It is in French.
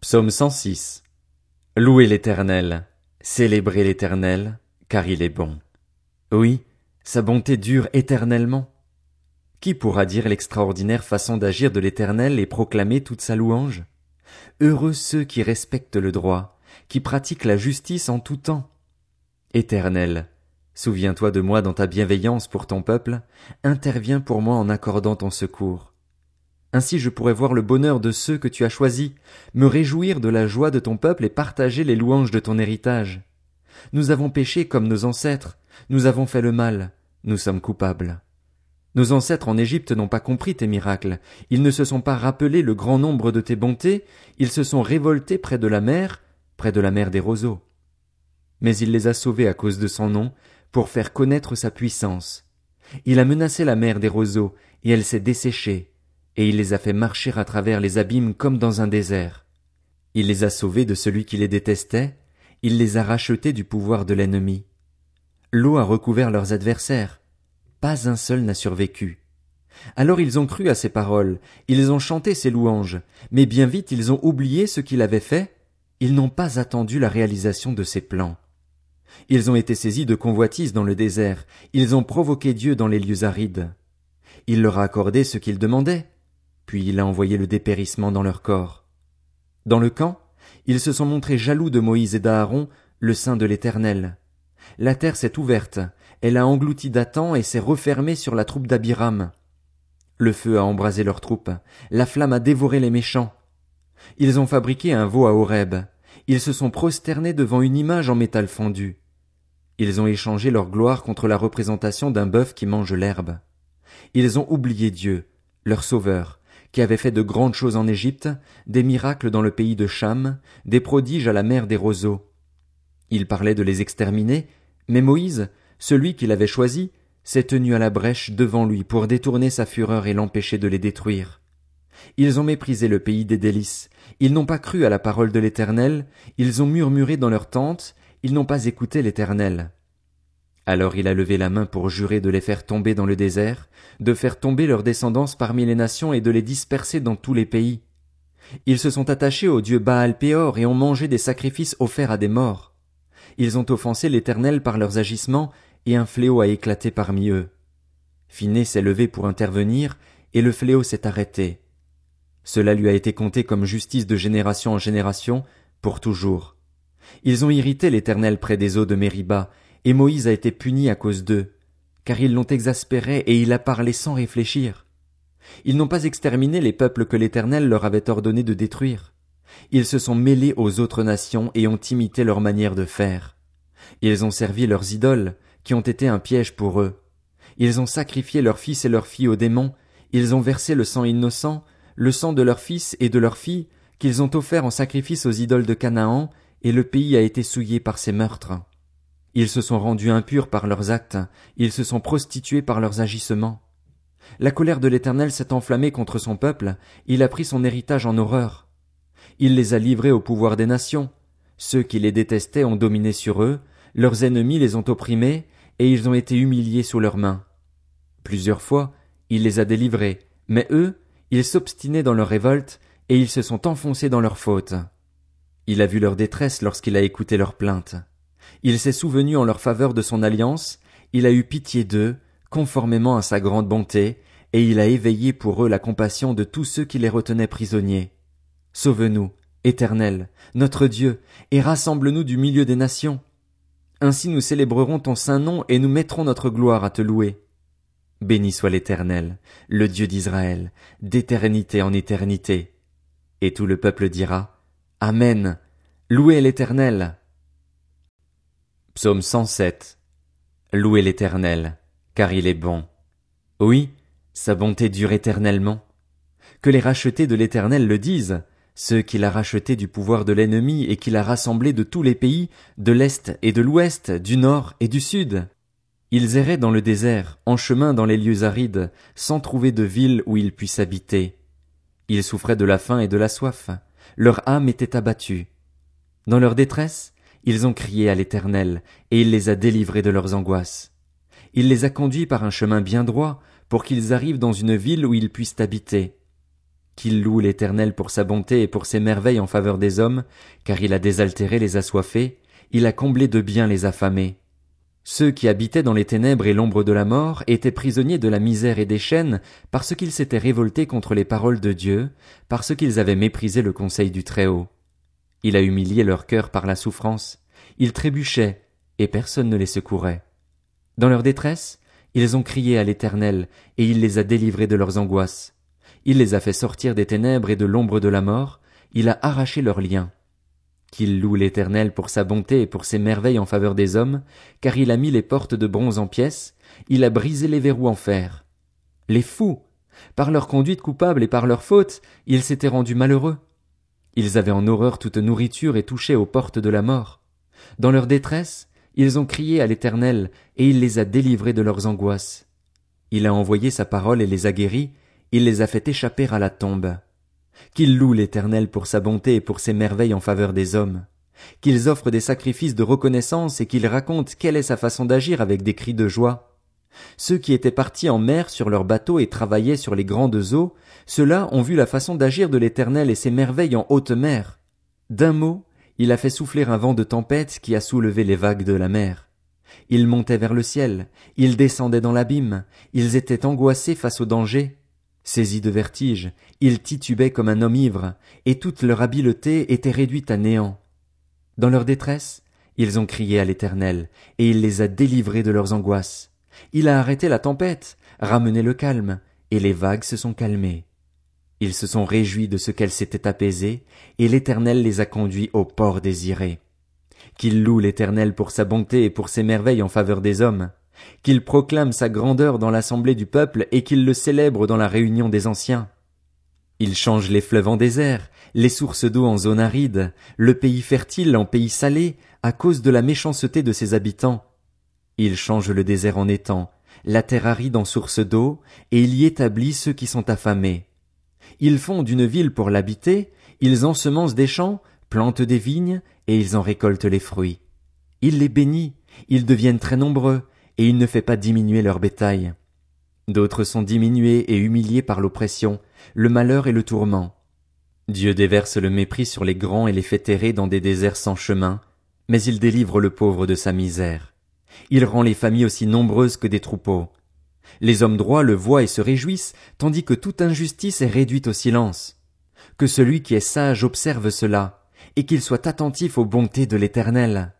Psaume 106. Louez l'éternel, célébrez l'éternel, car il est bon. Oui, sa bonté dure éternellement. Qui pourra dire l'extraordinaire façon d'agir de l'éternel et proclamer toute sa louange? Heureux ceux qui respectent le droit, qui pratiquent la justice en tout temps. Éternel, souviens-toi de moi dans ta bienveillance pour ton peuple, interviens pour moi en accordant ton secours. Ainsi je pourrais voir le bonheur de ceux que tu as choisis, me réjouir de la joie de ton peuple et partager les louanges de ton héritage. Nous avons péché comme nos ancêtres, nous avons fait le mal, nous sommes coupables. Nos ancêtres en Égypte n'ont pas compris tes miracles, ils ne se sont pas rappelé le grand nombre de tes bontés, ils se sont révoltés près de la mer, près de la mer des roseaux. Mais il les a sauvés à cause de son nom, pour faire connaître sa puissance. Il a menacé la mer des roseaux, et elle s'est desséchée, et il les a fait marcher à travers les abîmes comme dans un désert. Il les a sauvés de celui qui les détestait, il les a rachetés du pouvoir de l'ennemi. L'eau a recouvert leurs adversaires, pas un seul n'a survécu. Alors ils ont cru à ses paroles, ils ont chanté ses louanges, mais bien vite ils ont oublié ce qu'il avait fait, ils n'ont pas attendu la réalisation de ses plans. Ils ont été saisis de convoitise dans le désert, ils ont provoqué Dieu dans les lieux arides. Il leur a accordé ce qu'ils demandaient, puis il a envoyé le dépérissement dans leur corps. Dans le camp, ils se sont montrés jaloux de Moïse et d'Aaron, le sein de l'Éternel. La terre s'est ouverte, elle a englouti Dathan et s'est refermée sur la troupe d'Abiram. Le feu a embrasé leurs troupes, la flamme a dévoré les méchants. Ils ont fabriqué un veau à Horeb, ils se sont prosternés devant une image en métal fondu. Ils ont échangé leur gloire contre la représentation d'un bœuf qui mange l'herbe. Ils ont oublié Dieu, leur sauveur, qui avait fait de grandes choses en Égypte, des miracles dans le pays de Cham, des prodiges à la mer des roseaux. Il parlait de les exterminer, mais Moïse, celui qu'il avait choisi, s'est tenu à la brèche devant lui pour détourner sa fureur et l'empêcher de les détruire. Ils ont méprisé le pays des délices, ils n'ont pas cru à la parole de l'Éternel, ils ont murmuré dans leurs tentes, ils n'ont pas écouté l'Éternel. Alors il a levé la main pour jurer de les faire tomber dans le désert, de faire tomber leur descendance parmi les nations et de les disperser dans tous les pays. Ils se sont attachés au dieu Baal Péor et ont mangé des sacrifices offerts à des morts. Ils ont offensé l'Éternel par leurs agissements, et un fléau a éclaté parmi eux. Finé s'est levé pour intervenir, et le fléau s'est arrêté. Cela lui a été compté comme justice de génération en génération, pour toujours. Ils ont irrité l'Éternel près des eaux de Mériba, et Moïse a été puni à cause d'eux, car ils l'ont exaspéré et il a parlé sans réfléchir. Ils n'ont pas exterminé les peuples que l'Éternel leur avait ordonné de détruire. Ils se sont mêlés aux autres nations et ont imité leur manière de faire. Ils ont servi leurs idoles, qui ont été un piège pour eux. Ils ont sacrifié leurs fils et leurs filles aux démons, ils ont versé le sang innocent, le sang de leurs fils et de leurs filles, qu'ils ont offert en sacrifice aux idoles de Canaan, et le pays a été souillé par ces meurtres. Ils se sont rendus impurs par leurs actes, ils se sont prostitués par leurs agissements. La colère de l'Éternel s'est enflammée contre son peuple, il a pris son héritage en horreur. Il les a livrés au pouvoir des nations. Ceux qui les détestaient ont dominé sur eux, leurs ennemis les ont opprimés, et ils ont été humiliés sous leurs mains. Plusieurs fois, il les a délivrés, mais eux, ils s'obstinaient dans leur révolte, et ils se sont enfoncés dans leur faute. Il a vu leur détresse lorsqu'il a écouté leurs plaintes. Il s'est souvenu en leur faveur de son alliance, il a eu pitié d'eux, conformément à sa grande bonté, et il a éveillé pour eux la compassion de tous ceux qui les retenaient prisonniers. Sauve-nous, Éternel, notre Dieu, et rassemble-nous du milieu des nations. Ainsi nous célébrerons ton saint nom et nous mettrons notre gloire à te louer. Béni soit l'Éternel, le Dieu d'Israël, d'éternité en éternité. Et tout le peuple dira, Amen. Louez l'Éternel. Psaume 107. Louez l'Éternel, car il est bon. Oui, sa bonté dure éternellement. Que les rachetés de l'Éternel le disent, ceux qu'il a rachetés du pouvoir de l'ennemi et qu'il a rassemblés de tous les pays, de l'Est et de l'Ouest, du Nord et du Sud. Ils erraient dans le désert, en chemin dans les lieux arides, sans trouver de ville où ils puissent habiter. Ils souffraient de la faim et de la soif. Leur âme était abattue. Dans leur détresse, ils ont crié à l'Éternel, et il les a délivrés de leurs angoisses. Il les a conduits par un chemin bien droit, pour qu'ils arrivent dans une ville où ils puissent habiter. Qu'il loue l'Éternel pour sa bonté et pour ses merveilles en faveur des hommes, car il a désaltéré les assoiffés, il a comblé de biens les affamés. Ceux qui habitaient dans les ténèbres et l'ombre de la mort étaient prisonniers de la misère et des chaînes parce qu'ils s'étaient révoltés contre les paroles de Dieu, parce qu'ils avaient méprisé le conseil du Très-Haut. Il a humilié leur cœur par la souffrance, ils trébuchaient, et personne ne les secourait. Dans leur détresse, ils ont crié à l'Éternel, et il les a délivrés de leurs angoisses. Il les a fait sortir des ténèbres et de l'ombre de la mort, il a arraché leurs liens. Qu'il loue l'Éternel pour sa bonté et pour ses merveilles en faveur des hommes, car il a mis les portes de bronze en pièces, il a brisé les verrous en fer. Les fous, par leur conduite coupable et par leur faute, ils s'étaient rendus malheureux. Ils avaient en horreur toute nourriture et touchaient aux portes de la mort. Dans leur détresse, ils ont crié à l'Éternel, et il les a délivrés de leurs angoisses. Il a envoyé sa parole et les a guéris, il les a fait échapper à la tombe. Qu'ils louent l'Éternel pour sa bonté et pour ses merveilles en faveur des hommes. Qu'ils offrent des sacrifices de reconnaissance et qu'ils racontent quelle est sa façon d'agir avec des cris de joie. Ceux qui étaient partis en mer sur leurs bateaux et travaillaient sur les grandes eaux, ceux-là ont vu la façon d'agir de l'Éternel et ses merveilles en haute mer. D'un mot, il a fait souffler un vent de tempête qui a soulevé les vagues de la mer. Ils montaient vers le ciel, ils descendaient dans l'abîme, ils étaient angoissés face au danger, Saisis de vertige, ils titubaient comme un homme ivre, et toute leur habileté était réduite à néant. Dans leur détresse, ils ont crié à l'Éternel, et il les a délivrés de leurs angoisses. Il a arrêté la tempête, ramené le calme, et les vagues se sont calmées. Ils se sont réjouis de ce qu'elles s'étaient apaisées, et l'Éternel les a conduits au port désiré. Qu'il loue l'Éternel pour sa bonté et pour ses merveilles en faveur des hommes qu'il proclame sa grandeur dans l'assemblée du peuple et qu'il le célèbre dans la réunion des anciens. Il change les fleuves en désert, les sources d'eau en zone aride, le pays fertile en pays salé, à cause de la méchanceté de ses habitants. Il change le désert en étang, la terre aride en source d'eau, et il y établit ceux qui sont affamés. Ils font d'une ville pour l'habiter, ils ensemencent des champs, plantent des vignes, et ils en récoltent les fruits. Il les bénit, ils deviennent très nombreux, et il ne fait pas diminuer leur bétail. D'autres sont diminués et humiliés par l'oppression, le malheur et le tourment. Dieu déverse le mépris sur les grands et les fait errer dans des déserts sans chemin, mais il délivre le pauvre de sa misère. Il rend les familles aussi nombreuses que des troupeaux. Les hommes droits le voient et se réjouissent, tandis que toute injustice est réduite au silence. Que celui qui est sage observe cela, et qu'il soit attentif aux bontés de l'Éternel.